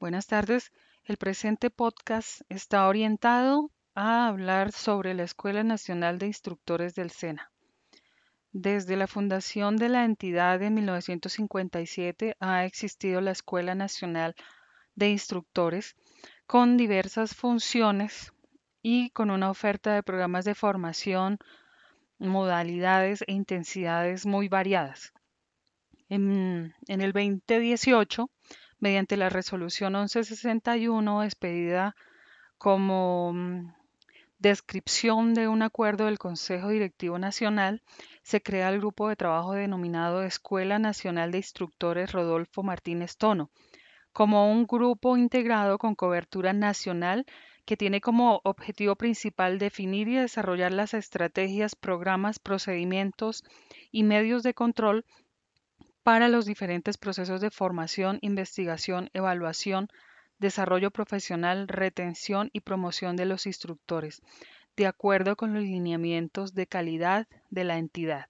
Buenas tardes. El presente podcast está orientado a hablar sobre la Escuela Nacional de Instructores del SENA. Desde la fundación de la entidad en 1957 ha existido la Escuela Nacional de Instructores con diversas funciones y con una oferta de programas de formación, modalidades e intensidades muy variadas. En, el 2018 mediante la resolución 1161 expedida como mm, descripción de un acuerdo del Consejo Directivo Nacional, se crea el grupo de trabajo denominado Escuela Nacional de Instructores Rodolfo Martínez Tono, como un grupo integrado con cobertura nacional que tiene como objetivo principal definir y desarrollar las estrategias, programas, procedimientos y medios de control para los diferentes procesos de formación, investigación, evaluación, desarrollo profesional, retención y promoción de los instructores, de acuerdo con los lineamientos de calidad de la entidad.